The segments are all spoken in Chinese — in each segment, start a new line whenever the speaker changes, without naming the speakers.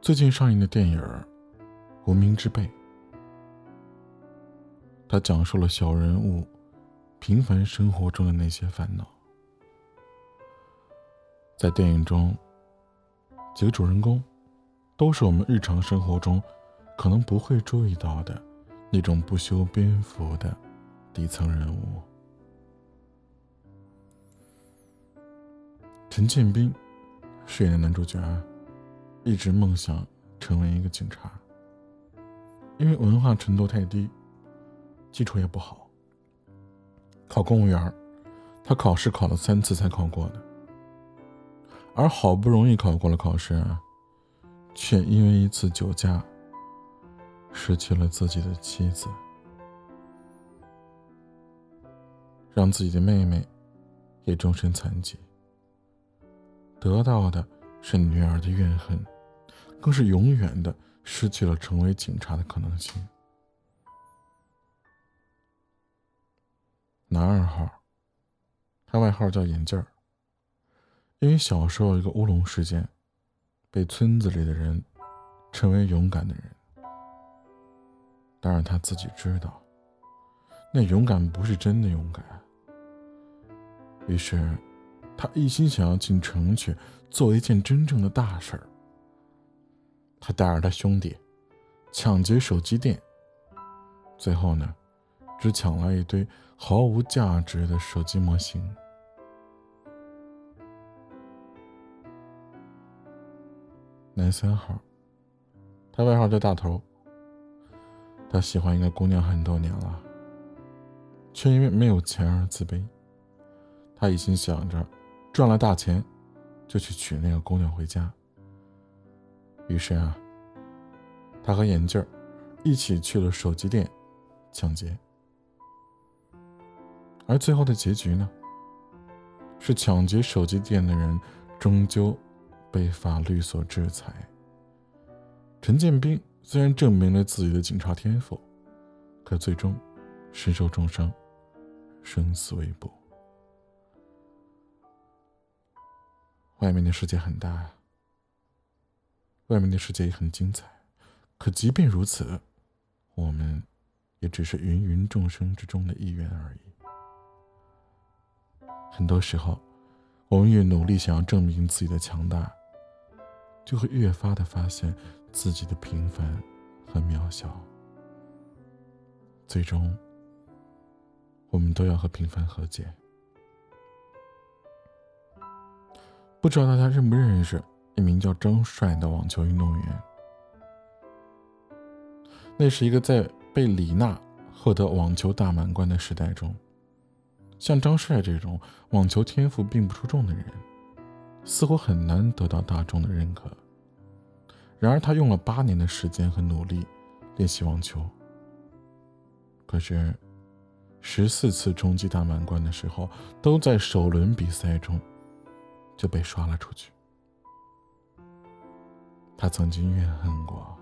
最近上映的电影《无名之辈》，它讲述了小人物平凡生活中的那些烦恼。在电影中，几个主人公都是我们日常生活中可能不会注意到的那种不修边幅的底层人物。陈建斌饰演的男主角。一直梦想成为一个警察，因为文化程度太低，基础也不好。考公务员，他考试考了三次才考过的，而好不容易考过了考试，却因为一次酒驾，失去了自己的妻子，让自己的妹妹也终身残疾，得到的。是女儿的怨恨，更是永远的失去了成为警察的可能性。男二号，他外号叫眼镜儿，因为小时候一个乌龙事件，被村子里的人称为勇敢的人。当然他自己知道，那勇敢不是真的勇敢。于是。他一心想要进城去做一件真正的大事儿。他带着他兄弟抢劫手机店，最后呢，只抢了一堆毫无价值的手机模型。男三号，他外号叫大头。他喜欢一个姑娘很多年了，却因为没有钱而自卑。他一心想着。赚了大钱，就去娶那个姑娘回家。于是啊，他和眼镜一起去了手机店抢劫。而最后的结局呢，是抢劫手机店的人终究被法律所制裁。陈建斌虽然证明了自己的警察天赋，可最终身受重伤，生死未卜。外面的世界很大，外面的世界也很精彩，可即便如此，我们也只是芸芸众生之中的一员而已。很多时候，我们越努力想要证明自己的强大，就会越发的发现自己的平凡和渺小。最终，我们都要和平凡和解。不知道大家认不认识一名叫张帅的网球运动员？那是一个在被李娜获得网球大满贯的时代中，像张帅这种网球天赋并不出众的人，似乎很难得到大众的认可。然而，他用了八年的时间和努力练习网球，可是十四次冲击大满贯的时候，都在首轮比赛中。就被刷了出去。他曾经怨恨过：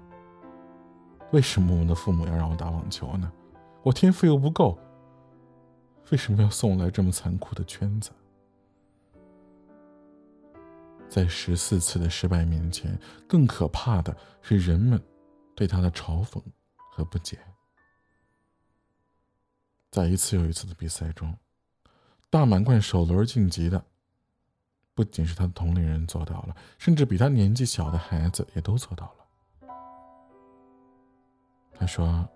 为什么我的父母要让我打网球呢？我天赋又不够，为什么要送来这么残酷的圈子？在十四次的失败面前，更可怕的是人们对他的嘲讽和不解。在一次又一次的比赛中，大满贯首轮晋级的。不仅是他的同龄人做到了，甚至比他年纪小的孩子也都做到了。他说：“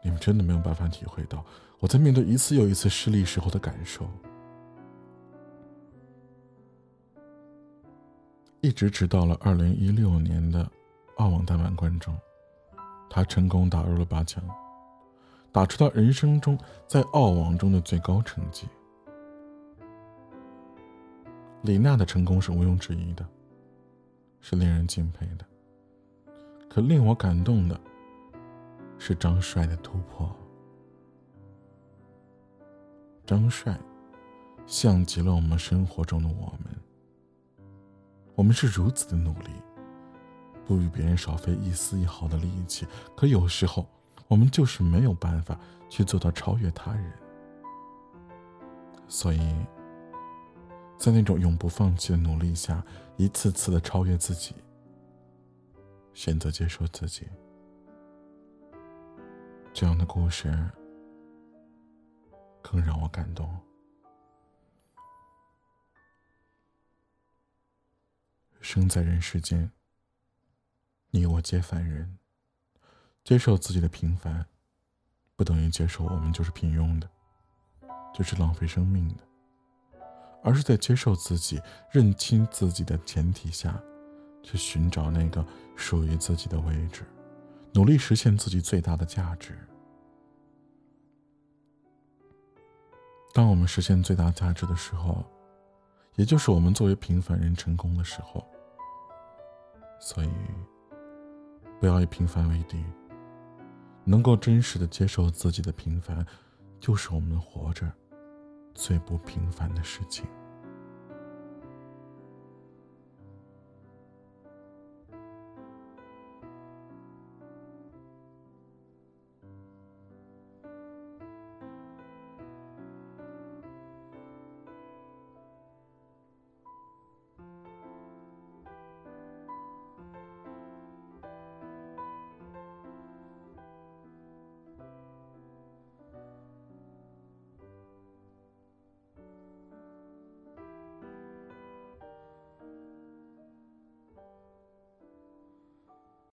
你们真的没有办法体会到我在面对一次又一次失利时候的感受。”一直直到了二零一六年的澳网大满贯中，他成功打入了八强，打出他人生中在澳网中的最高成绩。李娜的成功是毋庸置疑的，是令人敬佩的。可令我感动的是张帅的突破。张帅像极了我们生活中的我们，我们是如此的努力，不与别人少费一丝一毫的力气，可有时候我们就是没有办法去做到超越他人，所以。在那种永不放弃的努力下，一次次的超越自己，选择接受自己。这样的故事更让我感动。生在人世间，你我皆凡人。接受自己的平凡，不等于接受我们就是平庸的，就是浪费生命的，而是在接受自己、认清自己的前提下，去寻找那个属于自己的位置。努力实现自己最大的价值。当我们实现最大价值的时候，也就是我们作为平凡人成功的时候。所以，不要以平凡为敌。能够真实的接受自己的平凡，就是我们活着最不平凡的事情。